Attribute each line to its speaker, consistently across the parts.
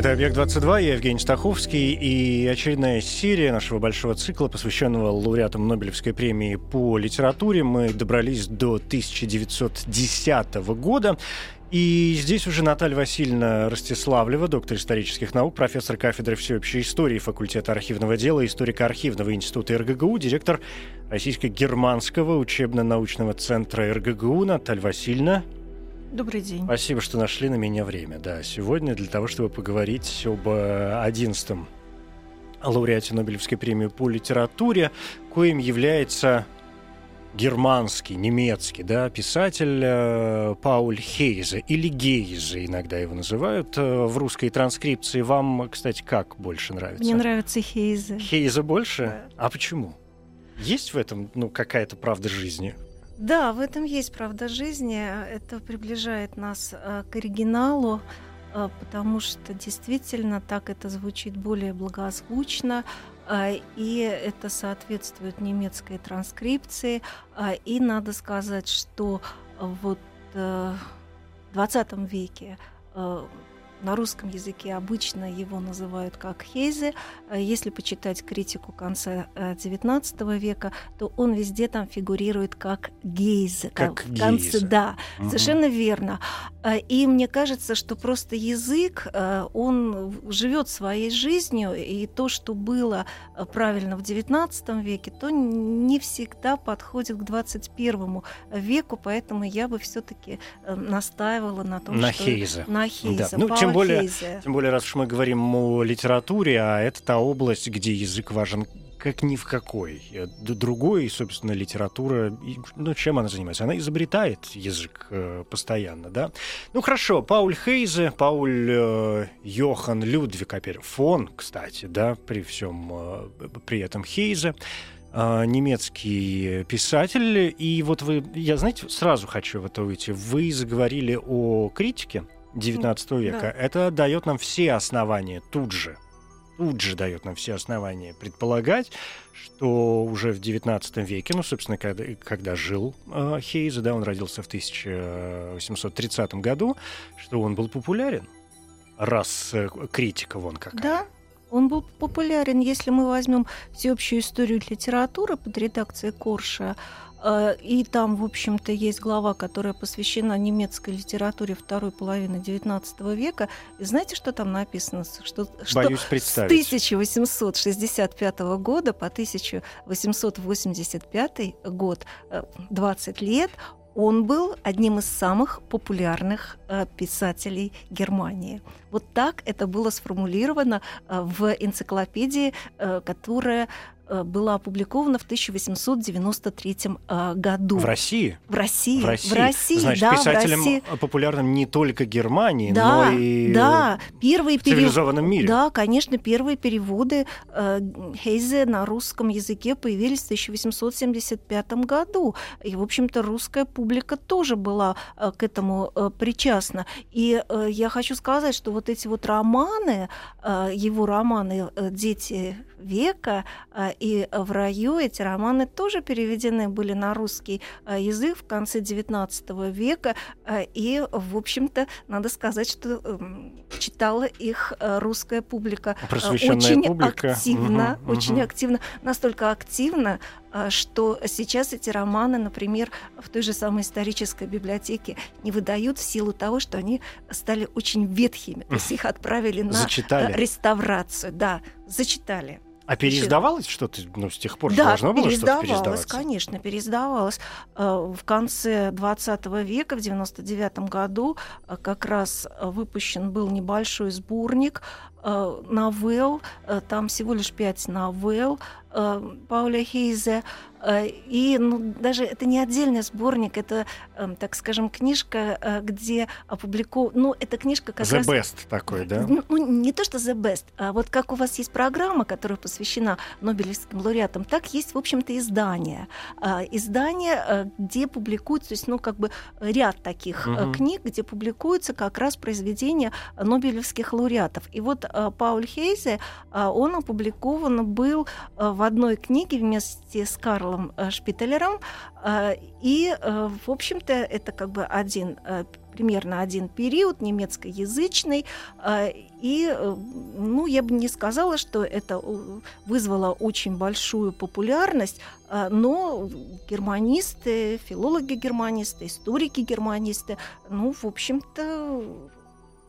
Speaker 1: Это «Объект-22», я Евгений Стаховский, и очередная серия нашего большого цикла, посвященного лауреатам Нобелевской премии по литературе. Мы добрались до 1910 года, и здесь уже Наталья Васильевна Ростиславлева, доктор исторических наук, профессор кафедры всеобщей истории факультета архивного дела, историка архивного института РГГУ, директор Российско-германского учебно-научного центра РГГУ Наталья Васильевна.
Speaker 2: Добрый день.
Speaker 1: Спасибо, что нашли на меня время. Да, сегодня для того, чтобы поговорить об э, одиннадцатом лауреате Нобелевской премии по литературе, коим является германский, немецкий, да, писатель э, Пауль Хейзе, или Гейзе иногда его называют э, в русской транскрипции. Вам, кстати, как больше нравится?
Speaker 2: Мне нравится Хейзе.
Speaker 1: Хейзе больше?
Speaker 2: Да.
Speaker 1: А почему? Есть в этом, ну, какая-то правда жизни?
Speaker 2: Да, в этом есть правда жизни. Это приближает нас э, к оригиналу, э, потому что действительно так это звучит более благозвучно, э, и это соответствует немецкой транскрипции. И надо сказать, что вот в 20 веке на русском языке обычно его называют как Хейзе. Э, Если почитать критику конца XIX века, то он везде там фигурирует как Гейзе.
Speaker 1: Как
Speaker 2: в конце,
Speaker 1: Гейзе.
Speaker 2: да,
Speaker 1: Мгм.
Speaker 2: совершенно верно. Э, И мне кажется, что просто язык, э, он живет своей жизнью, и то, что было э, правильно в XIX веке, то не всегда подходит к XXI веку, поэтому я бы все-таки настаивала на том,
Speaker 1: На
Speaker 2: что
Speaker 1: Хейзе.
Speaker 2: на Хейзе.
Speaker 1: Да. Ну,
Speaker 2: Паула
Speaker 1: тем более-. Тем более, раз уж мы говорим о литературе, а это та область, где язык важен как ни в какой. Э, Другой, собственно, литература, ну, чем она занимается? Она изобретает язык э, постоянно, да? Ну, хорошо, Пауль Хейзе, Пауль э, Йохан Людвиг, опять фон, кстати, да, при всем э, при этом Хейзе, э, немецкий писатель. И вот вы, я, знаете, сразу хочу в это уйти. Вы заговорили о критике 19 века.
Speaker 2: Да.
Speaker 1: Это дает нам все основания тут же. Тут же дает нам все основания предполагать, что уже в 19 веке, ну, собственно, когда, когда жил э, Хейзе, да, он родился в 1830 году, что он был популярен, раз э, критика вон какая.
Speaker 2: Да, он был популярен. Если мы возьмем всеобщую историю литературы под редакцией Корша, и там, в общем-то, есть глава, которая посвящена немецкой литературе второй половины XIX века. И знаете, что там написано? Что, что
Speaker 1: Боюсь
Speaker 2: с
Speaker 1: представить.
Speaker 2: 1865 года по 1885 год, э, 20 лет, он был одним из самых популярных э, писателей Германии. Вот так это было сформулировано э, в энциклопедии, э, которая э, была опубликована в 1893 э, году.
Speaker 1: В России?
Speaker 2: В России.
Speaker 1: В России.
Speaker 2: В России,
Speaker 1: Значит,
Speaker 2: да, в
Speaker 1: писателем
Speaker 2: России.
Speaker 1: популярным не только Германии,
Speaker 2: Да,
Speaker 1: но и
Speaker 2: да, первые
Speaker 1: в
Speaker 2: перев-
Speaker 1: цивилизованном мире.
Speaker 2: Да, конечно, первые переводы э, Хейзе на русском языке появились в 1875 году. И, в общем-то, русская публика тоже была э, к этому э, причастна. И э, я хочу сказать, что вот эти вот романы, э, его романы э, «Дети века» э, и «В раю», эти романы тоже переведены были на русский язык в конце XIX века. И, в общем-то, надо сказать, что эм, читала их русская публика очень
Speaker 1: публика.
Speaker 2: активно,
Speaker 1: Мгм,
Speaker 2: очень
Speaker 1: мгм.
Speaker 2: активно, настолько активно, что сейчас эти романы, например, в той же самой исторической библиотеке не выдают в силу того, что они стали очень ветхими, то есть их отправили на э,
Speaker 1: Зачитали.
Speaker 2: реставрацию, да, зачитали.
Speaker 1: А переиздавалось что-то? Ну, с тех пор
Speaker 2: Да,
Speaker 1: должно было что-то
Speaker 2: переиздавалось, конечно, переиздавалось. Э, В конце 20 века, в 99 году, э, как раз выпущен был небольшой сборник новелл, там всего лишь пять новелл Пауля Хейзе. Э, и ну, даже это не отдельный сборник, это, э, так скажем, книжка, э, где опубликован... Ну, это книжка как
Speaker 1: The
Speaker 2: раз...
Speaker 1: best такой, да?
Speaker 2: Ну, ну, не то, что the best, а вот как у вас есть программа, которая посвящена Нобелевским лауреатам, так есть, в общем-то, издание. А, Издание, э, где публикуются, то есть, ну, как бы ряд таких э,
Speaker 1: Мгм.
Speaker 2: книг, где публикуются как раз произведения Нобелевских лауреатов. И вот э, Пауль Хейзе, э, он опубликован был э, в одной книге вместе с Карлом э, Шпителером. Э, И, э, в общем-то, это как бы один примерно один период немецкоязычный, и, ну, я бы не сказала, что это вызвало очень большую популярность, но германисты, филологи-германисты, историки-германисты, ну, в общем-то,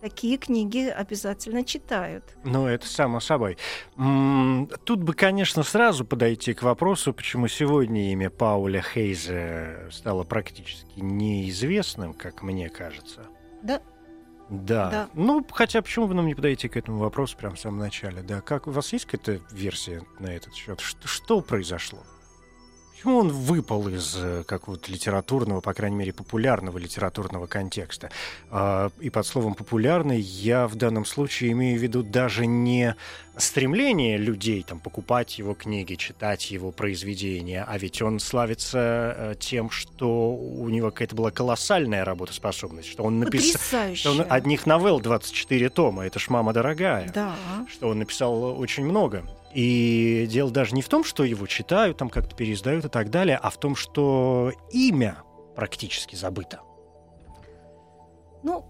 Speaker 2: такие книги обязательно читают.
Speaker 1: Ну, это само собой. Тут бы, конечно, сразу подойти к вопросу, почему сегодня имя Пауля Хейзе стало практически неизвестным, как мне кажется.
Speaker 2: Да.
Speaker 1: Да.
Speaker 2: Да.
Speaker 1: Ну, хотя почему бы нам не подойти к этому вопросу прямо в самом начале? Да, как у вас есть какая-то версия на этот счет? Что, что произошло? Почему он выпал из э, какого-то литературного, по крайней мере, популярного литературного контекста? А, И под словом «популярный» я в данном случае имею в виду даже не стремление людей там, покупать его книги, читать его произведения, а ведь он славится э, тем, что у него какая-то была колоссальная работоспособность, что он написал... Что он одних новелл 24 тома, это ж мама дорогая.
Speaker 2: Да.
Speaker 1: Что он написал очень много. И дело даже не в том, что его читают, там как-то переиздают и так далее, а в том, что имя практически забыто.
Speaker 2: Ну,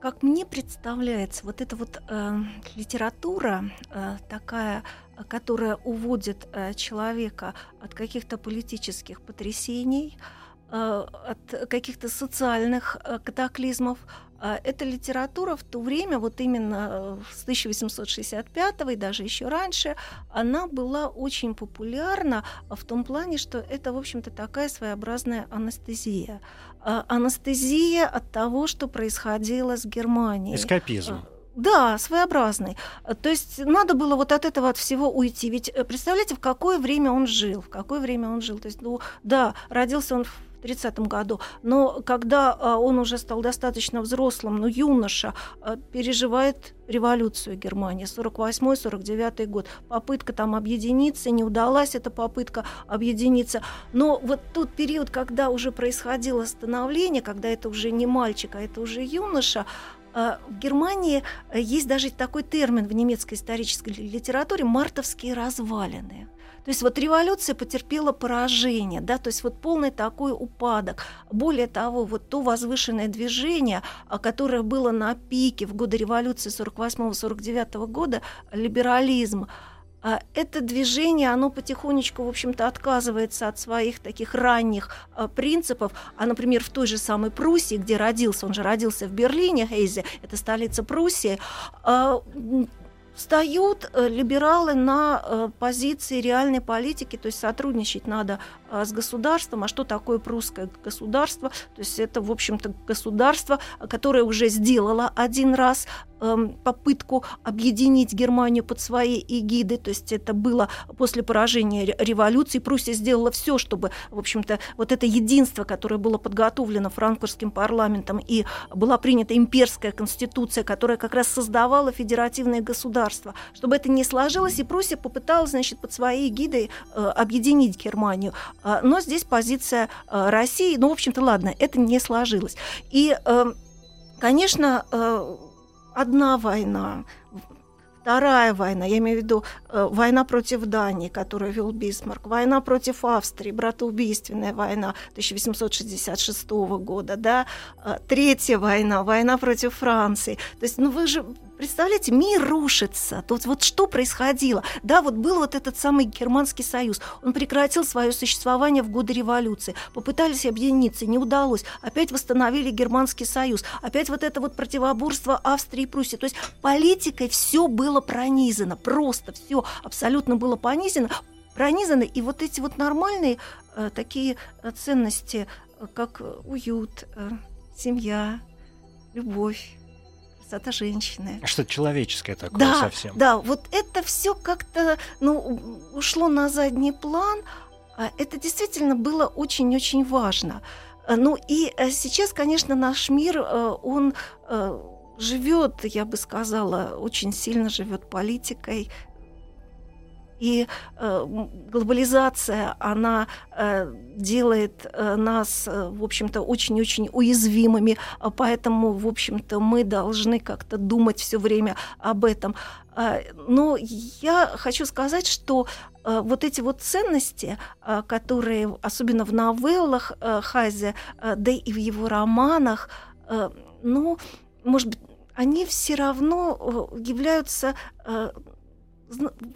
Speaker 2: как мне представляется, вот эта вот э, литература э, такая, которая уводит э, человека от каких-то политических потрясений, э, от каких-то социальных э, катаклизмов, эта литература в то время, вот именно э, с 1865 и даже еще раньше, она была очень популярна в том плане, что это, в общем-то, такая своеобразная анестезия. А, Анестезия от того, что происходило с Германией.
Speaker 1: Эскапизм.
Speaker 2: Да, своеобразный. А, То есть надо было вот от этого от всего уйти. Ведь э, представляете, в какое время он жил, в какое время он жил. То есть, ну, да, родился он в 30 году, но когда а, он уже стал достаточно взрослым, ну, юноша, а, переживает революцию Германии, 48-49 год. Попытка там объединиться, не удалась эта попытка объединиться. Но вот тот период, когда уже происходило становление, когда это уже не мальчик, а это уже юноша, а, в Германии э, есть даже такой термин в немецкой исторической ли- литературе «мартовские развалины». То есть вот революция потерпела поражение, да, то есть вот полный такой упадок. Более того, вот то возвышенное движение, а, которое было на пике в годы революции 48-49 года, либерализм, а это движение, оно потихонечку, в общем-то, отказывается от своих таких ранних а, принципов. А, например, в той же самой Пруссии, где родился, он же родился в Берлине, Хейзе, это столица Пруссии, встают э, либералы на э, позиции реальной политики, то есть сотрудничать надо а, с государством. А что такое прусское государство? То есть это, в общем-то, государство, которое уже сделало один раз эм, попытку объединить Германию под своей эгидой. То есть это было после поражения ре- революции. Пруссия сделала все, чтобы, в общем-то, вот это единство, которое было подготовлено франкфуртским парламентом и была принята имперская конституция, которая как раз создавала федеративное государство, чтобы это не сложилось, и Пруссия попыталась, значит, под своей эгидой э, объединить Германию. А, Но здесь позиция э, России, ну, в общем-то, ладно, это не сложилось. И, э, конечно, э, одна война, вторая война, я имею в виду э, война против Дании, которую вел Бисмарк, война против Австрии, братоубийственная война 1866 года, да, э, третья война, война против Франции. То есть, ну вы же Представляете, мир рушится. Тут вот что происходило? Да, вот был вот этот самый Германский союз. Он прекратил свое существование в годы революции. Попытались объединиться, не удалось. Опять восстановили Германский союз. Опять вот это вот противоборство Австрии и Пруссии. То есть политикой все было пронизано. Просто все абсолютно было понизено, пронизано. И вот эти вот нормальные э, такие э, ценности, э, как уют, э, семья, любовь, красота женщины.
Speaker 1: Что-то человеческое такое
Speaker 2: Да,
Speaker 1: совсем.
Speaker 2: да, вот это все как-то ну, ушло на задний план. А Это действительно было очень-очень важно. Э, Ну и э, сейчас, конечно, наш мир, э, он живет, я бы сказала, очень сильно живет политикой. И э, глобализация, она э, делает э, нас, э, в общем-то, очень-очень уязвимыми, а поэтому, в общем-то, мы должны как-то думать все время об этом. А, Но я хочу сказать, что э, вот эти вот ценности, которые, особенно в новеллах Хайзе, э, да и в его романах, ну, может быть, они все равно являются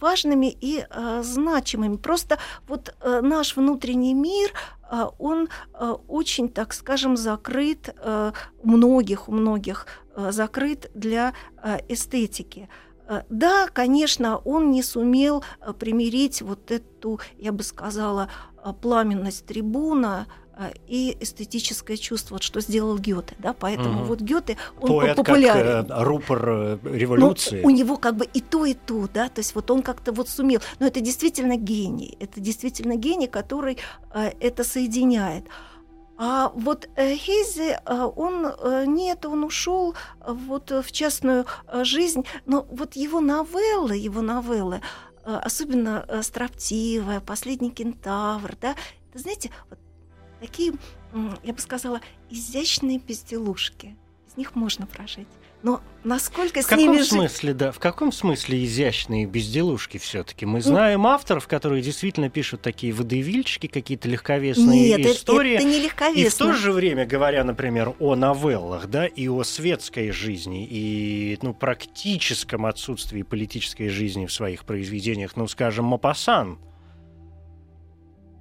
Speaker 2: важными и э, значимыми. Просто вот э, наш внутренний мир, э, он э, очень, так скажем, закрыт, э, многих, у многих э, закрыт для э, эстетики. Э, Да, конечно, он не сумел э, примирить вот эту, я бы сказала, э, пламенность трибуна э, и эстетическое чувство, что сделал Гёте, да, поэтому
Speaker 1: Мгм.
Speaker 2: вот Гёте, он
Speaker 1: Поэт как
Speaker 2: популярен.
Speaker 1: э, рупор э,
Speaker 2: Ну,
Speaker 1: революции.
Speaker 2: у него как бы и то, и то, да, то есть вот он как-то вот сумел. Но это действительно гений, это действительно гений, который э, это соединяет. А вот э, Хейзе, э, он э, нет, он ушел вот в частную жизнь, но вот его новеллы, его новеллы, особенно «Строптивая», «Последний кентавр», да, это, знаете, вот такие, я бы сказала, изящные безделушки. Из них можно прожить. Но насколько
Speaker 1: В
Speaker 2: с ними
Speaker 1: каком
Speaker 2: жить?
Speaker 1: смысле, да? В каком смысле изящные безделушки все-таки? Мы знаем авторов, которые действительно пишут такие водевильчики, какие-то легковесные
Speaker 2: Нет, это-
Speaker 1: истории.
Speaker 2: это, не
Speaker 1: И в
Speaker 2: легковесно.
Speaker 1: то же время, говоря, например, о новеллах, да, и о светской жизни, и ну, практическом отсутствии политической жизни в своих произведениях, ну, скажем, Мопассан.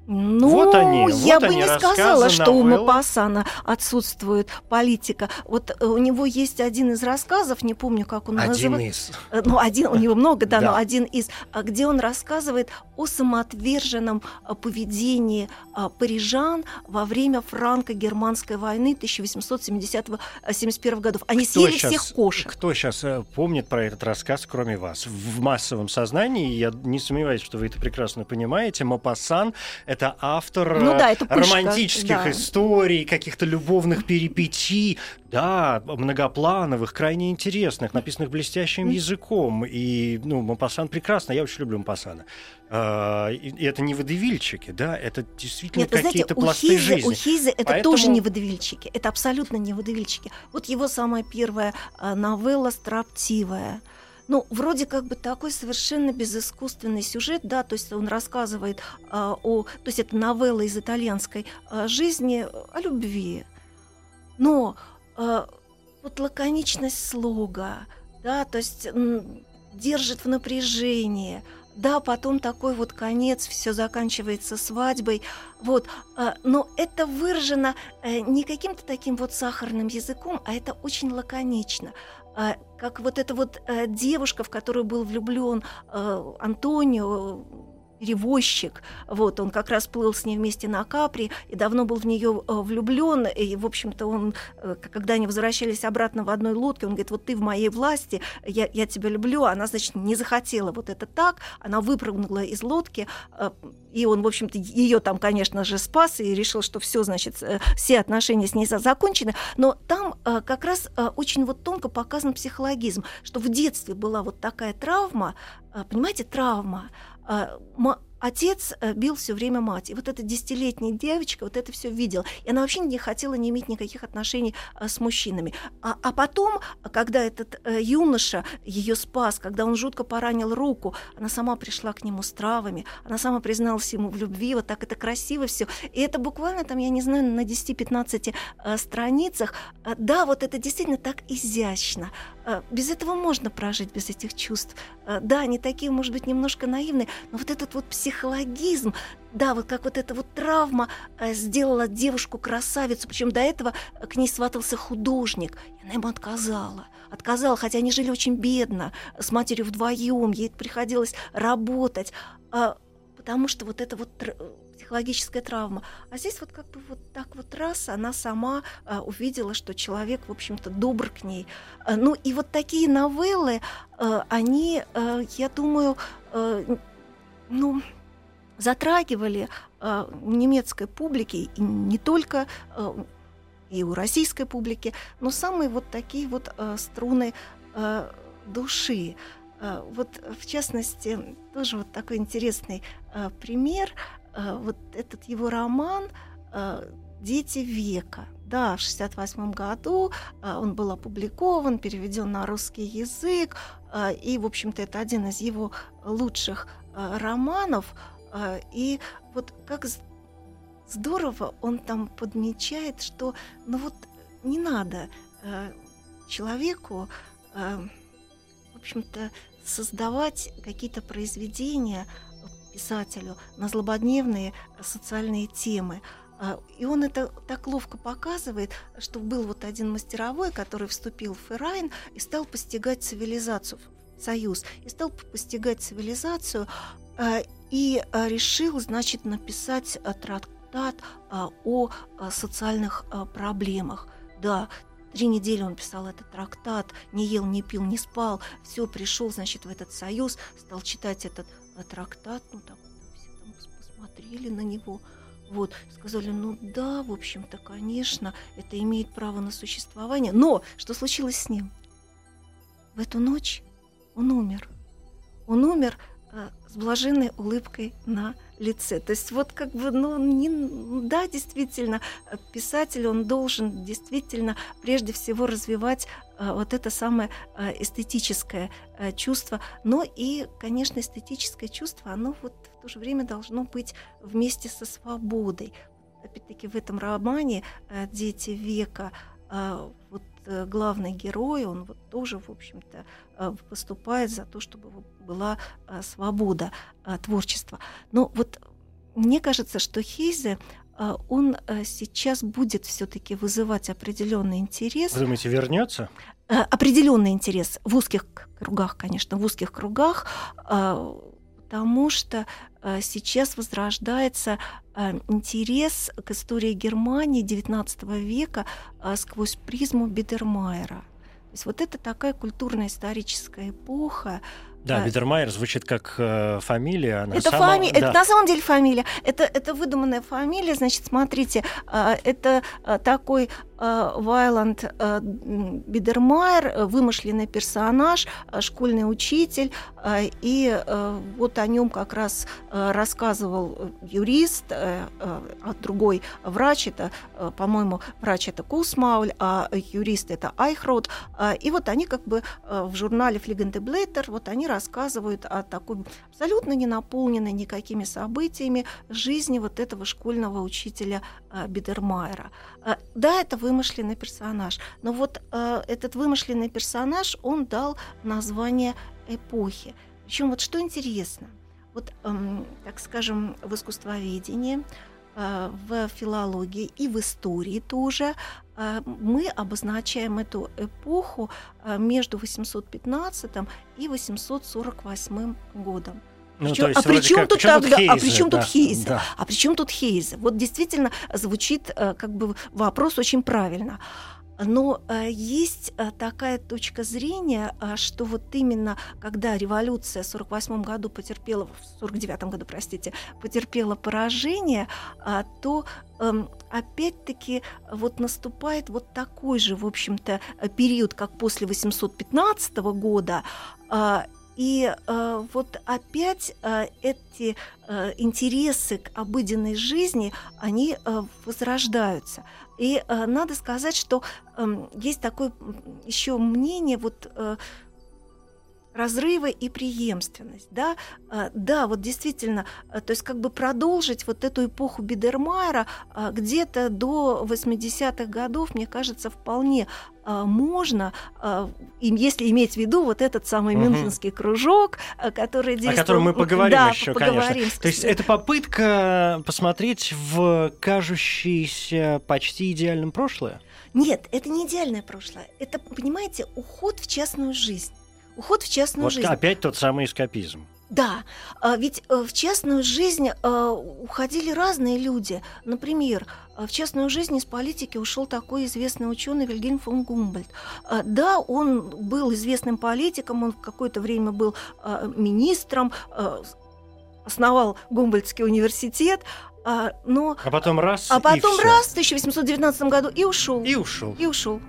Speaker 2: Ну,
Speaker 1: Вот они,
Speaker 2: я
Speaker 1: вот
Speaker 2: бы
Speaker 1: они,
Speaker 2: не сказала, что у
Speaker 1: новеллы.
Speaker 2: Мапассана отсутствует политика. Вот э, у него есть один из рассказов, не помню, как он
Speaker 1: Один
Speaker 2: называется.
Speaker 1: из.
Speaker 2: Э, Ну, один, у него много, да,
Speaker 1: Да.
Speaker 2: но один из, а, где он рассказывает о самоотверженном а, поведении а, парижан во время франко-германской войны 1870-71 годов. Они
Speaker 1: Кто
Speaker 2: съели всех кошек.
Speaker 1: Кто сейчас помнит про этот рассказ, кроме вас? В массовом сознании, я не сомневаюсь, что вы это прекрасно понимаете, Мопассан — это автор
Speaker 2: Ну
Speaker 1: э,
Speaker 2: да, это пышка,
Speaker 1: романтических
Speaker 2: да.
Speaker 1: историй, каких-то любовных перипетий, да, многоплановых, крайне интересных, написанных блестящим языком. И, ну, Мопассан прекрасно, я очень люблю Мопассана. А, и, и это не водевильчики, да, это действительно
Speaker 2: Нет, знаете,
Speaker 1: какие-то
Speaker 2: у
Speaker 1: пласты
Speaker 2: Хейзе,
Speaker 1: жизни.
Speaker 2: у Хейзе это
Speaker 1: Поэтому-
Speaker 2: тоже не водевильчики. Это абсолютно не водевильчики. Вот его самая первая а, новелла «Строптивая». Ну, вроде как бы такой совершенно безыскусственный сюжет, да, то есть он рассказывает а, о... То есть это новелла из итальянской а, жизни о любви. Но а, вот лаконичность слога, да, то есть держит в напряжении, да, потом такой вот конец, все заканчивается свадьбой, вот, а, но это выражено э, не каким-то таким вот сахарным языком, а это очень лаконично. А, Как вот эта вот э, девушка, в которую был влюблен Антонио, перевозчик, вот, он как раз плыл с ней вместе на Капри и давно был в нее влюблен, и, в общем-то, он, э, когда они возвращались обратно в одной лодке, он говорит, вот ты в моей власти, я, я тебя люблю, она, значит, не захотела вот это так, она выпрыгнула из лодки, э, и он, в общем-то, ее там, конечно же, спас и решил, что все, значит, э, все отношения с ней за- закончены, но там э, как раз э, очень вот тонко показан психологизм, что в детстве была вот такая травма, э, понимаете, травма, а, ма- Отец э, бил все время мать. И вот эта десятилетняя девочка вот это все видела. И она вообще не хотела не иметь никаких отношений э, с мужчинами. А, а потом, когда этот э, юноша ее спас, когда он жутко поранил руку, она сама пришла к нему с травами, она сама призналась ему в любви, вот так это красиво все. И это буквально там, я не знаю, на 10-15 э, страницах. Да, вот это действительно так изящно. Без этого можно прожить, без этих чувств. Да, они такие, может быть, немножко наивные, но вот этот вот психологизм, да, вот как вот эта вот травма э, сделала девушку красавицу, причем до этого э, к ней сватался художник, и она ему отказала. Отказала, хотя они жили очень бедно, с матерью вдвоем, ей приходилось работать. А, потому что вот это вот тр- психологическая травма. А здесь вот как бы вот так вот раз она сама а, увидела, что человек, в общем-то, добр к ней. А, ну и вот такие новеллы, а, они, а, я думаю, а, ну затрагивали а, у немецкой публики и не только а, и у российской публики, но самые вот такие вот а, струны а, души. А, вот в частности тоже вот такой интересный а, пример. А, вот этот его роман а, «Дети века». Да, в 1968 году он был опубликован, переведен на русский язык, и, в общем-то, это один из его лучших романов – а, и вот как здорово он там подмечает, что ну вот не надо а, человеку, в общем-то, создавать какие-то произведения писателю на злободневные социальные темы. И он это так ловко показывает, что был вот один мастеровой, который вступил в Феррайн и стал постигать цивилизацию, союз, и стал постигать цивилизацию и а, решил, значит, написать а, трактат о социальных проблемах. Да, Три недели он писал этот трактат, не ел, не пил, не спал. Все, пришел, значит, в этот союз, стал читать этот трактат. Ну, так все там посмотрели на него. Вот, сказали, ну да, в общем-то, конечно, это имеет право на существование. Но что случилось с ним? В эту ночь он умер. Он умер Э, с блаженной улыбкой на лице. То есть вот как бы, ну, не, да, действительно, писатель, он должен действительно прежде всего развивать а, вот это самое а, эстетическое а, чувство, но и, конечно, эстетическое чувство, оно вот в то же время должно быть вместе со свободой. Опять-таки в этом романе «Дети века» вот Э, главный герой, он вот тоже, в общем-то, э, выступает за то, чтобы была э, свобода творчества. Но вот мне кажется, что Хейзе он сейчас будет все-таки вызывать определенный интерес.
Speaker 1: Вы думаете, вернется?
Speaker 2: Определенный интерес в узких кругах, конечно, в узких кругах, потому что сейчас возрождается Э, интерес к истории Германии XIX века э, сквозь призму Бидермайера. То есть вот это такая культурно-историческая эпоха,
Speaker 1: да, Бидермайер звучит как э, фамилия.
Speaker 2: А это, самом... фами... да. это на самом деле фамилия. Это, это выдуманная фамилия. Значит, смотрите, э, это э, такой э, Вайланд э, Бидермайер, э, вымышленный персонаж, э, школьный учитель. Э, и э, вот о нем как раз э, рассказывал юрист, э, э, а другой врач. Это, э, по-моему, врач это Кусмауль, а юрист это Айхрод. Э, и вот они как бы э, в журнале Флигенде Блейтер, вот они рассказывают о такой абсолютно не наполненной никакими событиями жизни вот этого школьного учителя э, Бидермайера. Э, да, это вымышленный персонаж, но вот э, этот вымышленный персонаж, он дал название эпохи. Причем вот что интересно, вот, эм, так скажем, в искусствоведении Э, в филологии и в истории тоже э, мы обозначаем эту эпоху между 815 и 848 годом.
Speaker 1: Ну, причем, а при чем тут тогда?
Speaker 2: а при чем тут Хейзе? Да. А при чем тут Хейзе? Вот действительно звучит как бы вопрос очень правильно. Но э, есть э, такая точка зрения, э, что вот именно когда революция в 48 году потерпела, в 49 году, простите, потерпела поражение, э, то э, опять-таки вот наступает вот такой же, в общем-то, период, как после 815 года, э, и э, вот опять э, эти э, интересы к обыденной жизни, они э, возрождаются. И э, надо сказать, что э, есть такое еще мнение, вот э, разрывы и преемственность, да, а, да, вот действительно, а, то есть как бы продолжить вот эту эпоху Бидермайера а, где-то до 80-х годов, мне кажется, вполне можно, если иметь в виду вот этот самый угу. мюнхенский кружок, который действовал...
Speaker 1: О котором мы поговорим да, еще, поговорим. конечно. То есть это попытка посмотреть в кажущееся почти идеальном прошлое?
Speaker 2: Нет, это не идеальное прошлое. Это, понимаете, уход в частную жизнь уход в частную
Speaker 1: вот
Speaker 2: жизнь.
Speaker 1: Опять тот самый эскапизм.
Speaker 2: Да, а ведь э, в частную жизнь э, уходили разные люди. Например, э, в частную жизнь из политики ушел такой известный ученый Вильгельм фон Гумбольд. Да, он был известным политиком, он какое-то время был министром, основал Гумбольдский университет, но...
Speaker 1: А потом раз
Speaker 2: А потом раз в 1819 году и ушел.
Speaker 1: И ушел.
Speaker 2: И ушел.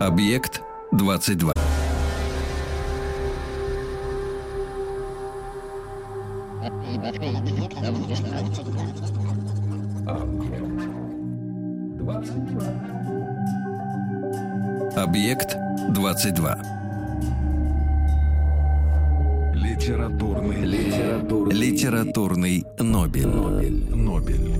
Speaker 3: Объект 22. Объект 22.
Speaker 4: Литературный, литературный,
Speaker 3: Литературный Нобель.
Speaker 4: Нобель. Нобель.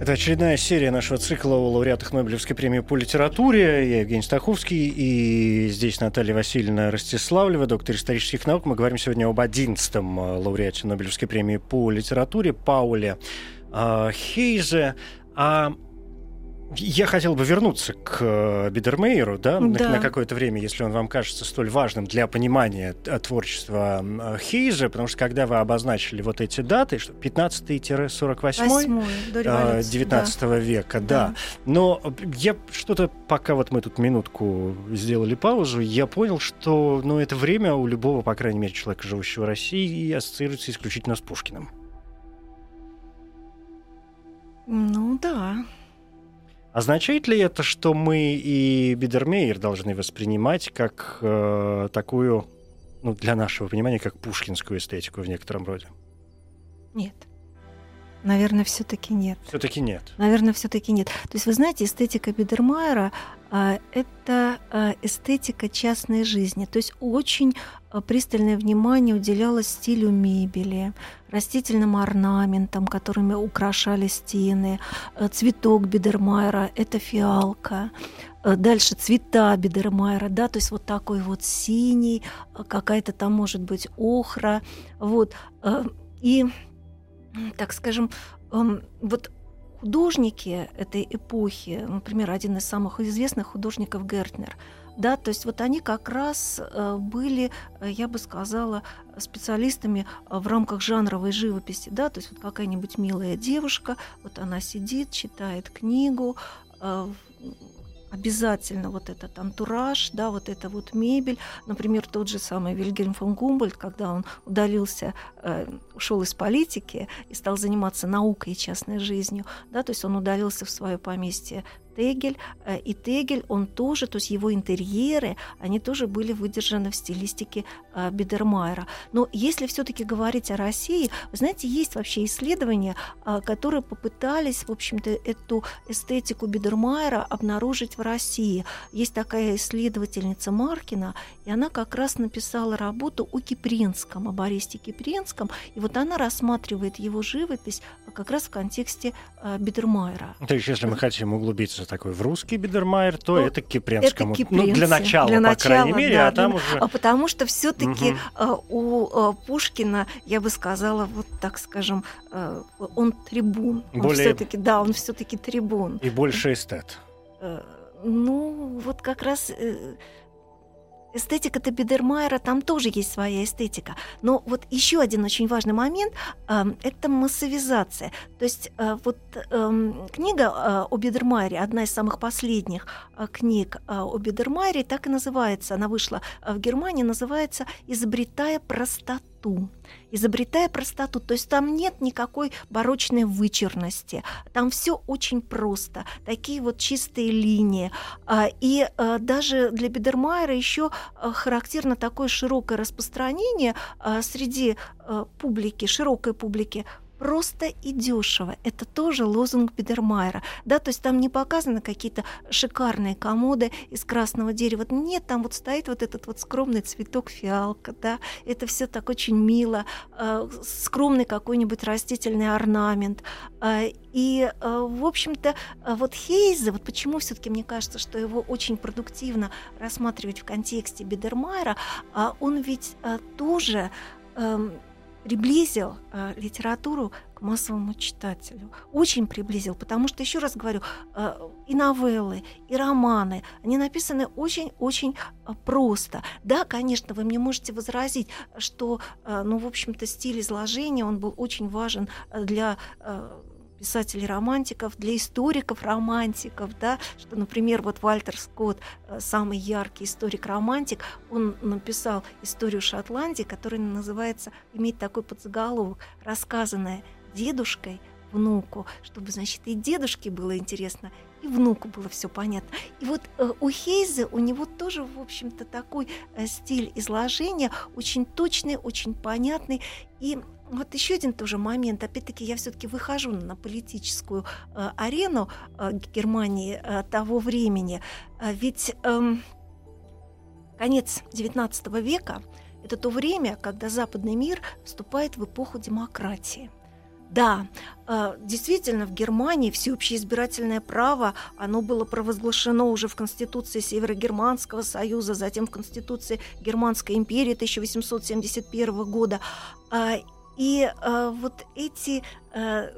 Speaker 1: Это очередная серия нашего цикла о лауреатах Нобелевской премии по литературе. Я Евгений Стаховский, и здесь Наталья Васильевна Ростиславлева, доктор исторических наук. Мы говорим сегодня об одиннадцатом э, лауреате Нобелевской премии по литературе Пауле э, Хейзе. А я хотел бы вернуться к э, Бидермейеру, да, да. на, какое-то время, если он вам кажется столь важным для понимания э, творчества э, Хейза, потому что когда вы обозначили вот эти даты, что 15-48 19 да. века, да. да. Но я что-то, пока вот мы тут минутку сделали паузу, я понял, что ну, это время у любого, по крайней мере, человека, живущего в России, ассоциируется исключительно с Пушкиным.
Speaker 2: Ну да.
Speaker 1: Означает ли это, что мы и Бидермейер должны воспринимать как э, такую, ну, для нашего понимания, как пушкинскую эстетику в некотором роде?
Speaker 2: Нет. Наверное, все-таки нет.
Speaker 1: Все-таки нет.
Speaker 2: Наверное, все-таки нет. То есть, вы знаете, эстетика Бидермайера а, это а, эстетика частной жизни. То есть очень а, пристальное внимание уделялось стилю мебели, растительным орнаментам, которыми украшали стены. Цветок Бидермайера – это фиалка. Дальше цвета Бидермайера, да, то есть вот такой вот синий, какая-то там может быть охра, вот. И так скажем, вот художники этой эпохи, например, один из самых известных художников Гертнер, да, то есть вот они как раз э, были, э, я бы сказала, специалистами в рамках жанровой живописи, да, то есть вот какая-нибудь милая девушка, вот она сидит, читает книгу, э, обязательно вот этот антураж, да, вот эта вот мебель. Например, тот же самый Вильгельм фон Гумбольд, когда он удалился, э, ушел из политики и стал заниматься наукой и частной жизнью, да, то есть он удалился в свое поместье Тегель. Э, и Тегель, он тоже, то есть его интерьеры, они тоже были выдержаны в стилистике э, Бидермайера. Но если все-таки говорить о России, вы знаете, есть вообще исследования, э, которые попытались, в общем-то, эту эстетику Бидермайера обнаружить в России. Есть такая исследовательница Маркина, и она как раз написала работу о Кипринском, о Борисе Кипринском, и вот она рассматривает его живопись как раз в контексте Бидермайера.
Speaker 1: То есть, если мы хотим углубиться же такой в русский Бидермайер, то ну, это к Кипренскому. Это ну, для начала, для по начала, крайней мере,
Speaker 2: да,
Speaker 1: а там уже...
Speaker 2: А потому что все-таки угу. у Пушкина, я бы сказала, вот так скажем, он трибун. Более... Он все-таки, да, он все-таки трибун.
Speaker 1: И больше эстет.
Speaker 2: Ну, вот как раз э, эстетика Табидермайера, там тоже есть своя эстетика. Но вот еще один очень важный момент э, – это массовизация. То есть э, вот э, книга э, о Бидермайере, одна из самых последних э, книг э, о Бидермайере, так и называется, она вышла э, в Германии, называется «Изобретая простоту» изобретая простоту. То есть там нет никакой барочной вычурности. Там все очень просто. Такие вот чистые линии. А, и а, даже для Бедермайера еще а, характерно такое широкое распространение среди публики, широкой публики просто и дешево. Это тоже лозунг Бедермайера. Да, то есть там не показаны какие-то шикарные комоды из красного дерева. Нет, там вот стоит вот этот вот скромный цветок фиалка, да, это все так очень мило, э, скромный какой-нибудь растительный орнамент. Э, и, э, в общем-то, вот Хейзе, вот почему все-таки мне кажется, что его очень продуктивно рассматривать в контексте Бедермайера, э, он ведь тоже э, приблизил э, литературу к массовому читателю. Очень приблизил, потому что, еще раз говорю, э, и новеллы, и романы, они написаны очень-очень э, просто. Да, конечно, вы мне можете возразить, что, э, ну, в общем-то, стиль изложения, он был очень важен для э, писателей-романтиков, для историков-романтиков, да, что, например, вот Вальтер Скотт, э, самый яркий историк-романтик, он написал историю Шотландии, которая называется, имеет такой подзаголовок, рассказанная дедушкой внуку, чтобы, значит, и дедушке было интересно, и внуку было все понятно. И вот э, у Хейзе у него тоже, в общем-то, такой э, стиль изложения, очень точный, очень понятный. И вот еще один тоже момент. Опять-таки, я все-таки выхожу на политическую э, арену э, Германии э, того времени. Э, ведь э, конец XIX века это то время, когда западный мир вступает в эпоху демократии. Да, э, действительно, в Германии всеобщее избирательное право, оно было провозглашено уже в Конституции Северогерманского союза, затем в Конституции Германской империи 1871 года. И э, вот эти, э,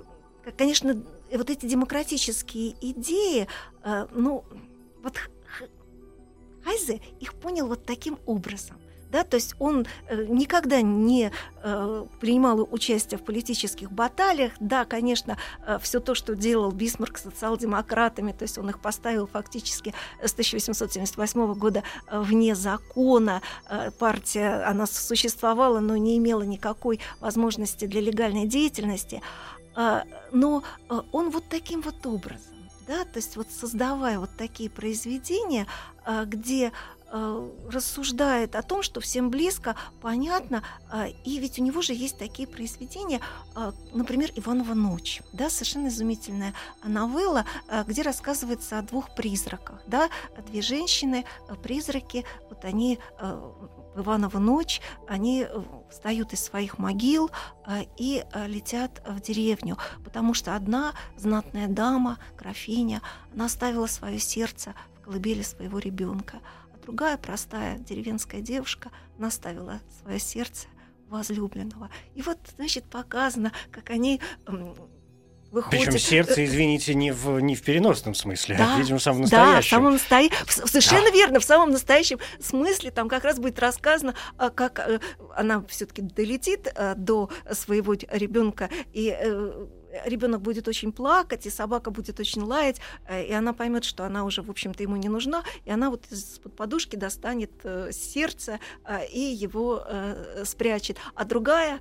Speaker 2: конечно, вот эти демократические идеи, э, ну, вот Хайзе их понял вот таким образом. Да, то есть он э, никогда не э, принимал участие в политических баталиях. Да, конечно, э, все то, что делал Бисмарк социал-демократами, то есть он их поставил фактически с 1878 года вне закона. Партия, она существовала, но не имела никакой возможности для легальной деятельности. Но он вот таким вот образом да, то есть вот создавая вот такие произведения, где рассуждает о том, что всем близко, понятно, э, и ведь у него же есть такие произведения, э, например, «Иванова ночь», да, совершенно изумительная новелла, где рассказывается о двух призраках, да, две женщины, призраки, вот они в Иванову ночь, они встают из своих могил и летят в деревню, потому что одна знатная дама, графиня, она оставила свое сердце в колыбели своего ребенка, Другая простая деревенская девушка наставила свое сердце возлюбленного. И вот, значит, показано, как они выходит.
Speaker 1: Причем сердце, извините, не в, не в переносном смысле,
Speaker 2: да,
Speaker 1: а, видимо, в самом настоящем.
Speaker 2: Да, в самом настоя... Совершенно да. верно, в самом настоящем смысле там как раз будет рассказано, а, как э, она все-таки долетит э, до своего ребенка и э, ребенок будет очень плакать, и собака будет очень лаять, э, и она поймет, что она уже, в общем-то, ему не нужна, и она вот из-под подушки достанет э, сердце э, и его спрячет. А другая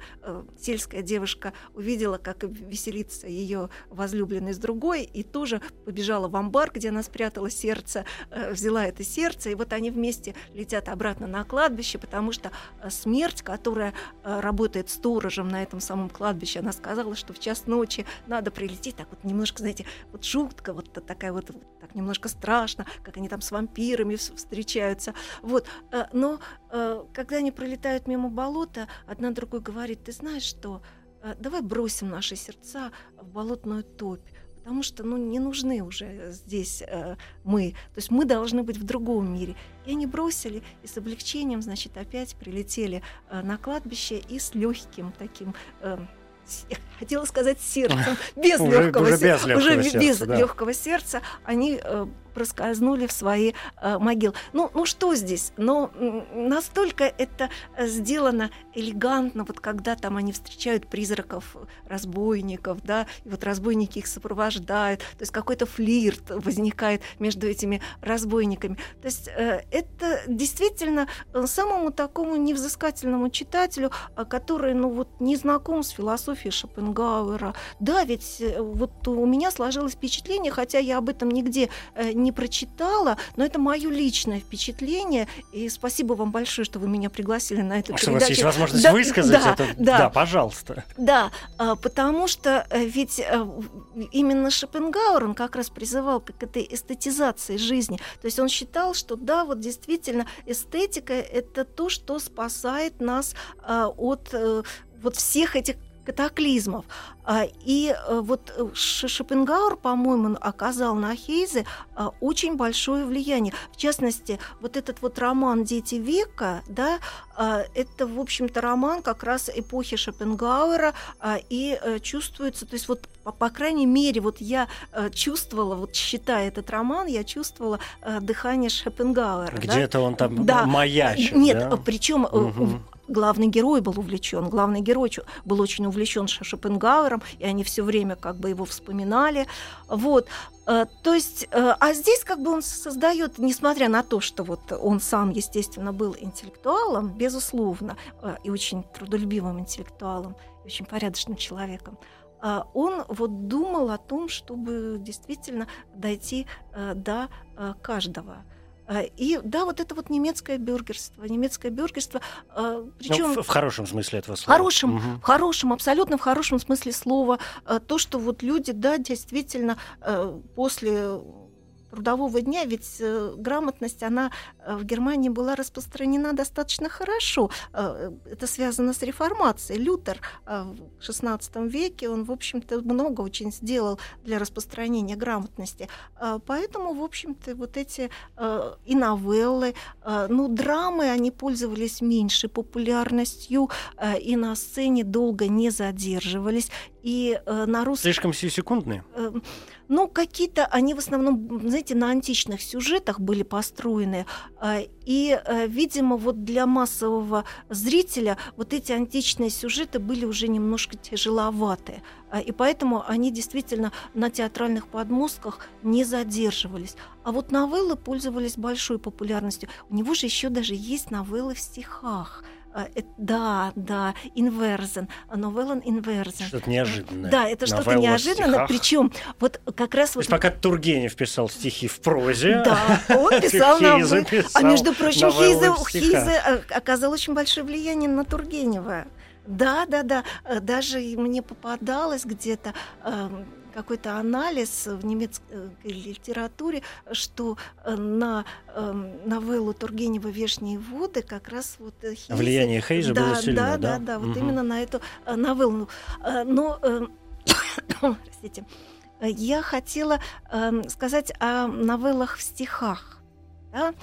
Speaker 2: сельская девушка увидела, как веселится ее возлюбленный с другой, и тоже побежала в амбар, где она спрятала сердце, взяла это сердце, и вот они вместе летят обратно на кладбище, потому что смерть, которая работает сторожем на этом самом кладбище, она сказала, что в час ночи надо прилететь, так вот немножко, знаете, вот жутко, вот такая вот, так немножко страшно, как они там с вампирами встречаются. Вот. Э, но э, когда они пролетают мимо болота, одна другой говорит, ты знаешь что, э, давай бросим наши сердца в болотную топь потому что ну, не нужны уже здесь э, мы. То есть мы должны быть в другом мире. И они бросили, и с облегчением, значит, опять прилетели э, на кладбище и с легким таким э, хотела сказать сердцем, без легкого сердца, уже без легкого сердца, они э, проскользнули в свои э, могилы. Ну, ну что здесь? Но настолько это э, сделано элегантно, вот когда там они встречают призраков разбойников, да, и вот разбойники их сопровождают, то есть какой-то флирт возникает между этими разбойниками. То есть э, это действительно э, самому такому невзыскательному читателю, который, ну вот, не знаком с философией Шопенгауэра. Да, ведь э, вот у меня сложилось впечатление, хотя я об этом нигде э, не прочитала, но это мое личное впечатление. И спасибо вам большое, что вы меня пригласили на эту
Speaker 1: Что
Speaker 2: передачу.
Speaker 1: у вас есть возможность
Speaker 2: Да,
Speaker 1: высказать
Speaker 2: да,
Speaker 1: это?
Speaker 2: да.
Speaker 1: да, пожалуйста.
Speaker 2: Да, а, потому что э, ведь э, именно Шопенгауэр, он как раз призывал к этой эстетизации жизни. То есть он считал, что да, вот действительно эстетика — это то, что спасает нас а, от э, вот всех этих катаклизмов. А, И э, вот э, Шопенгауэр, по-моему, оказал на Хейзе а, очень большое влияние. В частности, вот этот вот роман «Дети века», да, а, это, в общем-то, роман как раз эпохи Шопенгауэра, и э, чувствуется, то есть вот по, по крайней мере, вот я чувствовала, вот читая этот роман, я чувствовала дыхание Шопенгауэра. да.
Speaker 1: Где-то он там
Speaker 2: Да.
Speaker 1: маячит,
Speaker 2: Нет,
Speaker 1: да?
Speaker 2: причем
Speaker 1: Мгм.
Speaker 2: Главный герой был увлечен, главный герой был очень увлечен Шопенгауэром, и они все время как бы его вспоминали. Вот. Э, То есть, э, а здесь как бы он создает, несмотря на то, что вот он сам, естественно, был интеллектуалом, безусловно, э, и очень трудолюбивым интеллектуалом, очень порядочным человеком, он вот думал о том, чтобы действительно дойти до каждого. Э, И да, вот это вот немецкое бюргерство, немецкое бюргерство,
Speaker 1: Ну,
Speaker 2: причем
Speaker 1: в, в хорошем смысле этого слова.
Speaker 2: хорошем,
Speaker 1: Мгм.
Speaker 2: в хорошем, абсолютно в хорошем смысле слова, э, то, что вот люди, да, действительно после трудового дня, ведь э, грамотность, она э, в Германии была распространена достаточно хорошо. Э, Это связано с реформацией. Лютер э, в XVI веке, он, в общем-то, много очень сделал для распространения грамотности. Э, Поэтому, в общем-то, вот эти э, и новеллы, э, ну, драмы, они пользовались меньшей популярностью, э, и на сцене долго не задерживались. И э, на русском
Speaker 1: Слишком сиюсекундные?
Speaker 2: Э, Ну, какие-то, они в основном, знаете, на античных сюжетах были построены. а, И, э, видимо, вот для массового зрителя вот эти античные сюжеты были уже немножко тяжеловаты. А, И поэтому они действительно на театральных подмостках не задерживались. А вот новеллы пользовались большой популярностью. У него же еще даже есть новеллы в стихах. А, э, Да, да, инверзен, новеллан инверзен.
Speaker 1: Что-то неожиданное.
Speaker 2: Да, это что-то неожиданное. Причем вот как раз
Speaker 1: То
Speaker 2: вот
Speaker 1: есть пока Тургенев писал стихи в прозе,
Speaker 2: да, он писал
Speaker 1: писал
Speaker 2: А между прочим,
Speaker 1: новеллы
Speaker 2: Хейзе,
Speaker 1: стихах.
Speaker 2: Хейзе э, оказал очень большое влияние на Тургенева. Да, да, да. Э, Даже мне попадалось где-то эм, какой-то анализ в немецкой литературе, что э, на эм, новеллу Тургенева «Вешние воды» как раз вот э, Хейзе...
Speaker 1: Влияние Хейза
Speaker 2: да,
Speaker 1: было сильно,
Speaker 2: да,
Speaker 1: да?
Speaker 2: да, да, вот
Speaker 1: Мгм.
Speaker 2: именно на эту э, новеллу. Но, простите, я хотела эм, сказать о новеллах в стихах. да.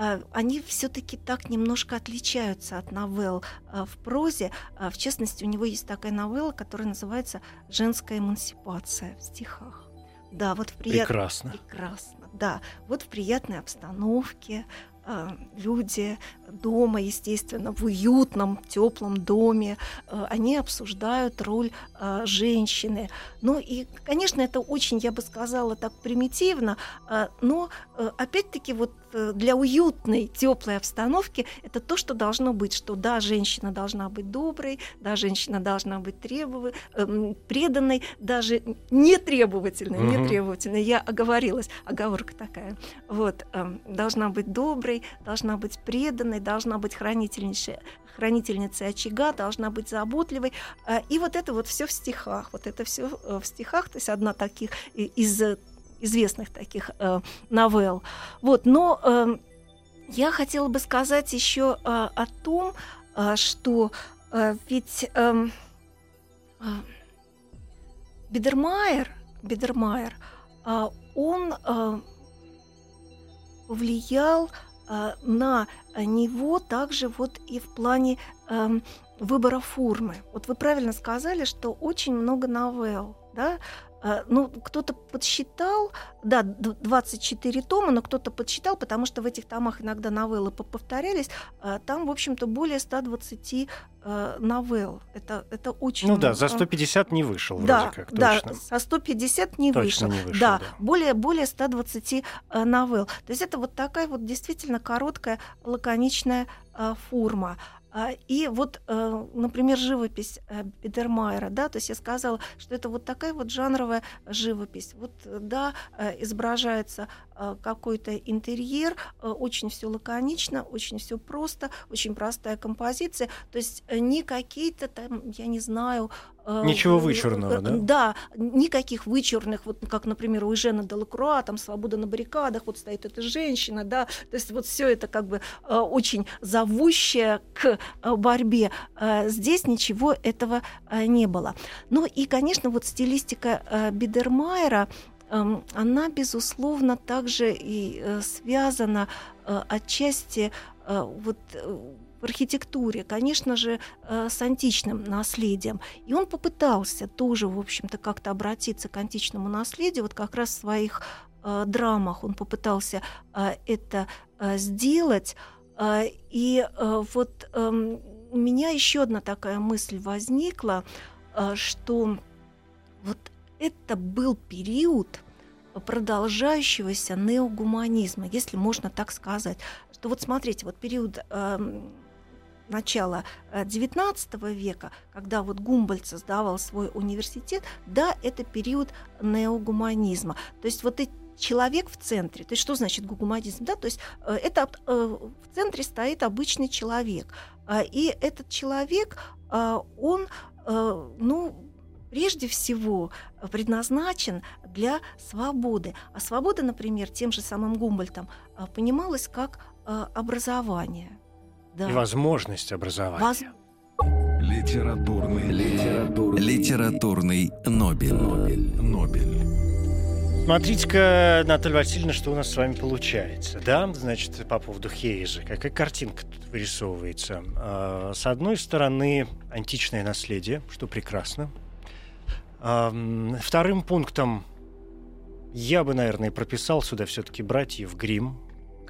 Speaker 2: А, Они все-таки так немножко отличаются от новелл а, в прозе. А, В частности, у него есть такая новелла, которая называется «Женская эмансипация» в стихах. Да, вот в прият-
Speaker 1: Прекрасно.
Speaker 2: Прекрасно, да. Вот в приятной обстановке люди дома, естественно, в уютном, теплом доме, они обсуждают роль женщины. Ну и, конечно, это очень, я бы сказала, так примитивно, но опять-таки вот для уютной, теплой обстановки это то, что должно быть, что да, женщина должна быть доброй, да, женщина должна быть требов... эм, преданной, даже не требовательной, не требовательной. Я оговорилась, оговорка такая. Вот, эм, должна быть доброй, должна быть преданной, должна быть хранительницей, хранительницей очага, должна быть заботливой. А, И вот это вот все в стихах. Вот это все в стихах. То есть одна таких из э, известных таких э, новелл. Вот, но эм, я хотела бы сказать еще э, о том, э, что э, ведь эм, э, Бидермайер, Бидермайер, э, он э, повлиял э, на него также вот и в плане эм, выбора формы. Вот вы правильно сказали, что очень много новелл, да, Э, ну, кто-то подсчитал, да, д- 24 тома, но кто-то подсчитал, потому что в этих томах иногда новеллы по- повторялись, э, там, в общем-то, более 120 э, новелл. Это, это очень
Speaker 1: Ну да, за 150 не вышел вроде
Speaker 2: Да,
Speaker 1: как,
Speaker 2: да,
Speaker 1: точно.
Speaker 2: со 150 не
Speaker 1: Точно
Speaker 2: вышел.
Speaker 1: не вышел,
Speaker 2: да,
Speaker 1: да.
Speaker 2: более, более 120 э, новелл. То есть это вот такая вот действительно короткая, лаконичная форма. А, и вот, э, например, живопись э, Бидермайера, да, то есть я сказала, что это вот такая вот жанровая живопись. Вот, да, э, изображается какой-то интерьер, очень все лаконично, очень все просто, очень простая композиция, то есть не какие-то там, я не знаю,
Speaker 1: Ничего вычурного, да?
Speaker 2: Да, никаких вычурных, вот как, например, у Жена Делакруа, там «Свобода на баррикадах», вот стоит эта женщина, да, то есть вот все это как бы очень зовущее к Э, борьбе. Э, здесь ничего этого э, не было. Ну и, конечно, вот стилистика Бидермайера, эм, она, безусловно, также и связана отчасти вот в архитектуре, конечно же, с античным наследием. И он попытался тоже, в общем-то, как-то обратиться к античному наследию, вот как раз в своих драмах он попытался это сделать. И вот эм, у меня еще одна такая мысль возникла, что вот это был период продолжающегося неогуманизма, если можно так сказать. Что вот смотрите, вот период эм, начала XIX э, века, когда вот Гумбольд создавал свой университет, да, это период неогуманизма. То есть вот эти человек в центре. То есть что значит гуманизм? Да? То есть э, это э, в центре стоит обычный человек. А, и этот человек, а, он, ну, прежде всего предназначен для свободы. А свобода, например, тем же самым Гумбольтом понималась как образование.
Speaker 1: Да. И возможность образования. Воз...
Speaker 4: Литературный, литературный,
Speaker 3: литературный Нобель.
Speaker 4: Нобель. Нобель.
Speaker 1: Смотрите-ка, Наталья Васильевна, что у нас с вами получается, да? Значит, по поводу Хейза. Какая картинка тут вырисовывается? А, с одной стороны, античное наследие, что прекрасно. Вторым пунктом я бы, наверное, прописал сюда все-таки братьев Грим,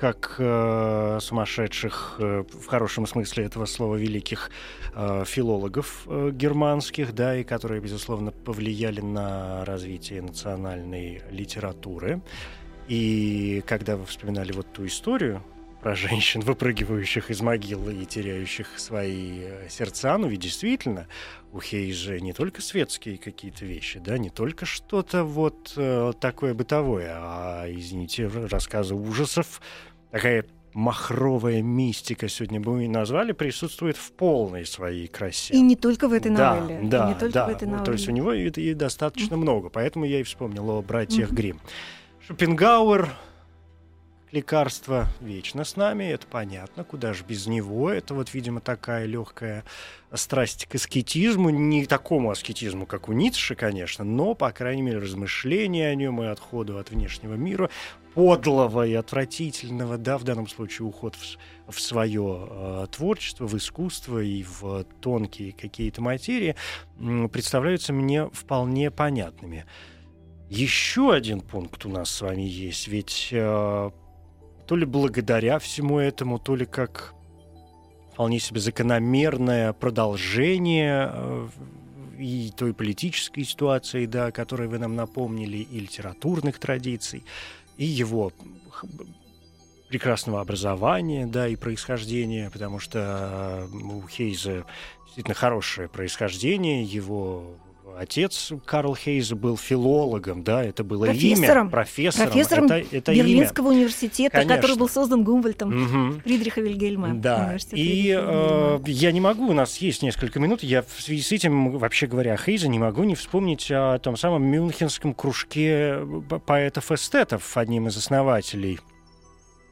Speaker 1: как э, сумасшедших, э, в хорошем смысле этого слова, великих э, филологов э, германских, да, и которые, безусловно, повлияли на развитие национальной литературы. И когда вы вспоминали вот ту историю про женщин, выпрыгивающих из могилы и теряющих свои э, сердца, ну ведь действительно, у Хейжа не только светские какие-то вещи, да, не только что-то вот э, такое бытовое, а, извините, рассказы ужасов, такая махровая мистика, сегодня бы мы назвали, присутствует в полной своей красе.
Speaker 2: И не только в этой
Speaker 1: да,
Speaker 2: новелле.
Speaker 1: Да,
Speaker 2: не только
Speaker 1: да.
Speaker 2: В этой новелле.
Speaker 1: То есть у него и, и достаточно mm-hmm. много, поэтому я и вспомнил о братьях mm-hmm. Грим. Шопенгауэр, лекарство вечно с нами, это понятно, куда же без него. Это вот, видимо, такая легкая страсть к аскетизму, не такому аскетизму, как у Ницше, конечно, но, по крайней мере, размышления о нем и отходу от внешнего мира, подлого и отвратительного, да, в данном случае уход в, в свое э, творчество, в искусство и в тонкие какие-то материи, э, представляются мне вполне понятными. Еще один пункт у нас с вами есть, ведь э, то ли благодаря всему этому, то ли как вполне себе закономерное продолжение э, и той политической ситуации, да, которой вы нам напомнили, и литературных традиций, и его прекрасного образования, да, и происхождения, потому что э, у Хейза действительно хорошее происхождение, его отец Карл Хейза был филологом, да, это было
Speaker 2: профессором,
Speaker 1: имя, профессором.
Speaker 2: Профессором
Speaker 1: это, это
Speaker 2: Берлинского
Speaker 1: имя.
Speaker 2: университета, Конечно. который был создан Гумбольтом
Speaker 1: угу.
Speaker 2: Фридриха Вильгельма.
Speaker 1: Да, и э, я не могу, у нас есть несколько минут, я в связи с этим, вообще говоря, Хейза, не могу не вспомнить о том самом мюнхенском кружке поэтов-эстетов, одним из основателей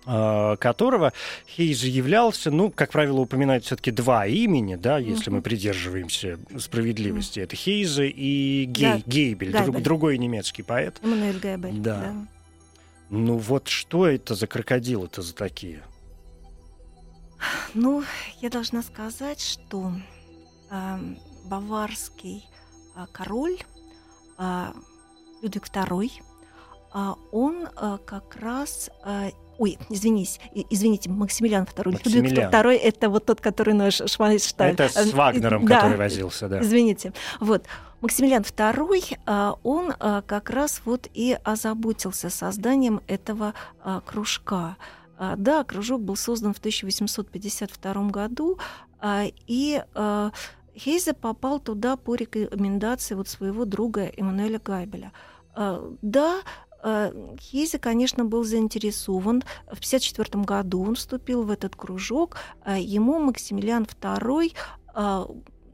Speaker 1: которого Хейз являлся, ну, как правило, упоминают все-таки два имени, да, если mm-hmm. мы придерживаемся справедливости. Mm-hmm. Это Хейза и Гей, да. Гейбель, друг, другой немецкий поэт.
Speaker 2: Эммануэль Гейбель,
Speaker 1: да. да. Ну вот что это за крокодилы-то за такие?
Speaker 2: Ну, я должна сказать, что э, баварский э, король э, Людвиг II, э, он э, как раз э, Ой, извинись, извините, Максимилиан II. Максимилиан. Людвиг II — это вот тот, который наш Швайнштайн.
Speaker 1: Это с Вагнером, да, который возился, да.
Speaker 2: Извините. Вот. Максимилиан II, а, он а, как раз вот и озаботился созданием этого а, кружка. Да, кружок был создан в 1852 году, И Хейзе попал туда по рекомендации вот своего друга Эммануэля Гайбеля. Да, Хейзе, конечно, был заинтересован. В 1954 году он вступил в этот кружок. Ему Максимилиан II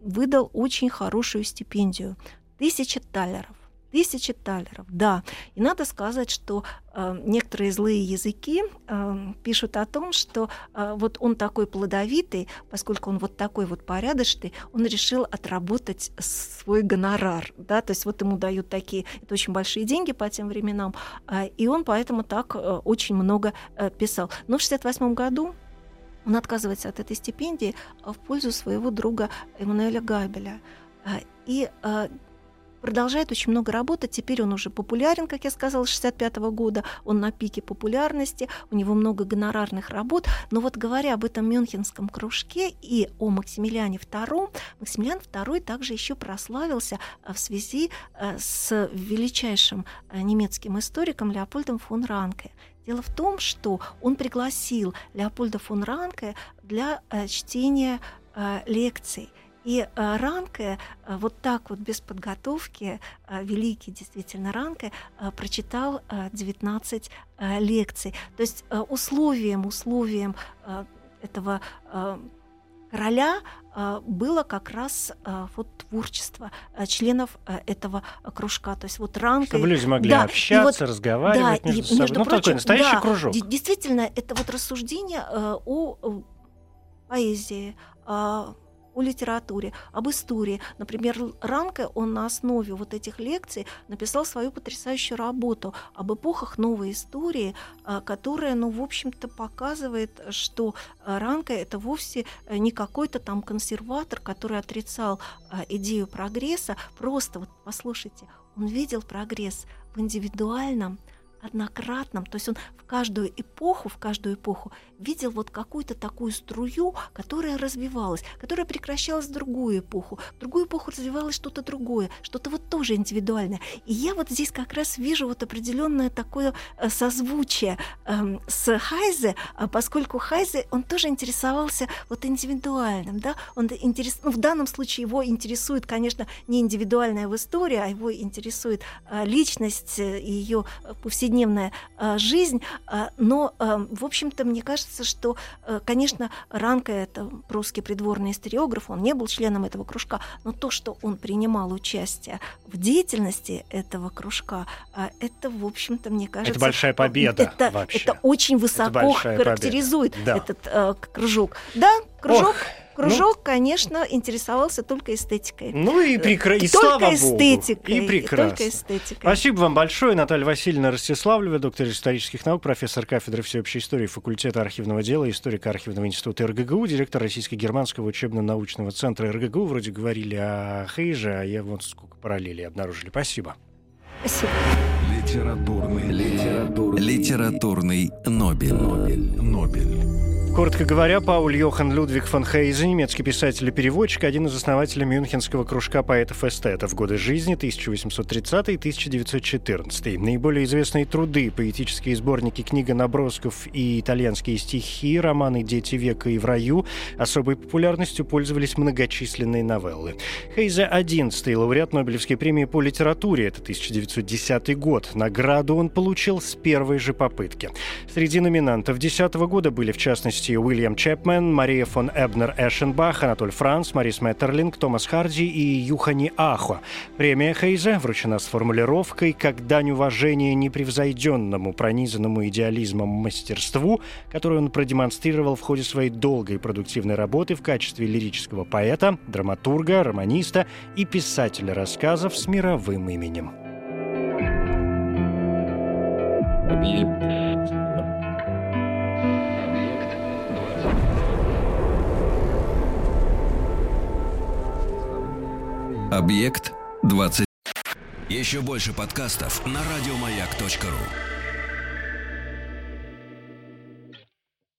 Speaker 2: выдал очень хорошую стипендию. Тысяча талеров. Тысячи талеров, да. И надо сказать, что э, некоторые злые языки э, пишут о том, что э, вот он такой плодовитый, поскольку он вот такой вот порядочный, он решил отработать свой гонорар, да, то есть вот ему дают такие, это очень большие деньги по тем временам, э, и он поэтому так э, очень много э, писал. Но в 68 году он отказывается от этой стипендии в пользу своего друга Эммануэля Габеля. Э, и э, продолжает очень много работать. Теперь он уже популярен, как я сказала, с 65 года. Он на пике популярности, у него много гонорарных работ. Но вот говоря об этом Мюнхенском кружке и о Максимилиане II, Максимилиан II также еще прославился э, в связи э, с величайшим э, немецким историком Леопольдом фон Ранке. Дело в том, что он пригласил Леопольда фон Ранке для чтения лекций – и э, Ранке э, вот так вот без подготовки, э, великий действительно Ранке, прочитал 19 лекций. То есть условием, условием этого короля было как раз вот творчество членов этого кружка. То есть вот ранка...
Speaker 1: Чтобы люди могли да, общаться, вот, разговаривать да, между и, собой. Между ну, прочим, такой настоящий да, кружок.
Speaker 2: Действительно, это вот рассуждение о поэзии, о литературе, об истории. Например, Ранке, он на основе вот этих лекций написал свою потрясающую работу об эпохах новой истории, а, которая, ну, в общем-то, показывает, что Ранке это вовсе не какой-то там консерватор, который отрицал а, идею прогресса. Просто, вот послушайте, он видел прогресс в индивидуальном, однократном, то есть он в каждую эпоху, в каждую эпоху видел вот какую-то такую струю, которая развивалась, которая прекращалась в другую эпоху, в другую эпоху развивалось что-то другое, что-то вот тоже индивидуальное. И я вот здесь как раз вижу вот определенное такое э, созвучие э, с Хайзе, а поскольку Хайзе, он тоже интересовался вот индивидуальным, да, он интерес... ну, в данном случае его интересует, конечно, не индивидуальная в истории, а его интересует э, личность, э, ее повседневная э, жизнь, э, но, э, в общем-то, мне кажется, что, конечно, Ранка — это прусский придворный историограф, он не был членом этого кружка, но то, что он принимал участие в деятельности этого кружка, это, в общем-то, мне кажется...
Speaker 1: Это большая победа
Speaker 2: это,
Speaker 1: вообще.
Speaker 2: Это очень высоко это характеризует да. этот кружок. Да, кружок... Ох. Кружок, ну, конечно, интересовался только эстетикой.
Speaker 1: Ну и прекрасно. И
Speaker 2: только
Speaker 1: слава
Speaker 2: эстетикой.
Speaker 1: Богу. И прекрасно.
Speaker 2: И только эстетикой.
Speaker 1: Спасибо вам большое. Наталья Васильевна Ростиславлева, доктор исторических наук, профессор кафедры всеобщей истории факультета архивного дела, историка архивного института РГГУ, директор Российско-германского учебно-научного центра РГГУ. Вроде говорили о Хейже, а я вот сколько параллелей обнаружили. Спасибо.
Speaker 2: Спасибо.
Speaker 3: Литературный, литературный, литературный Нобель. Нобель.
Speaker 1: Нобель. Коротко говоря, Пауль Йохан Людвиг фон Хейзе, немецкий писатель и переводчик, один из основателей Мюнхенского кружка поэтов эстета в годы жизни 1830-1914. Наиболее известные труды, поэтические сборники книга набросков и итальянские стихи, романы «Дети века» и «В раю» особой популярностью пользовались многочисленные новеллы. Хейзе – 11-й лауреат Нобелевской премии по литературе, это 1910 год. Награду он получил с первой же попытки. Среди номинантов 10 года были, в частности, гости Уильям Чепмен, Мария фон Эбнер Эшенбах, Анатоль Франц, Марис Меттерлинг, Томас Харди и Юхани Ахо. Премия Хейзе вручена с формулировкой «как дань уважения непревзойденному, пронизанному идеализмом мастерству», которую он продемонстрировал в ходе своей долгой продуктивной работы в качестве лирического поэта, драматурга, романиста и писателя рассказов с мировым именем.
Speaker 3: Объект 20. Еще больше подкастов на радиомаяк.ру.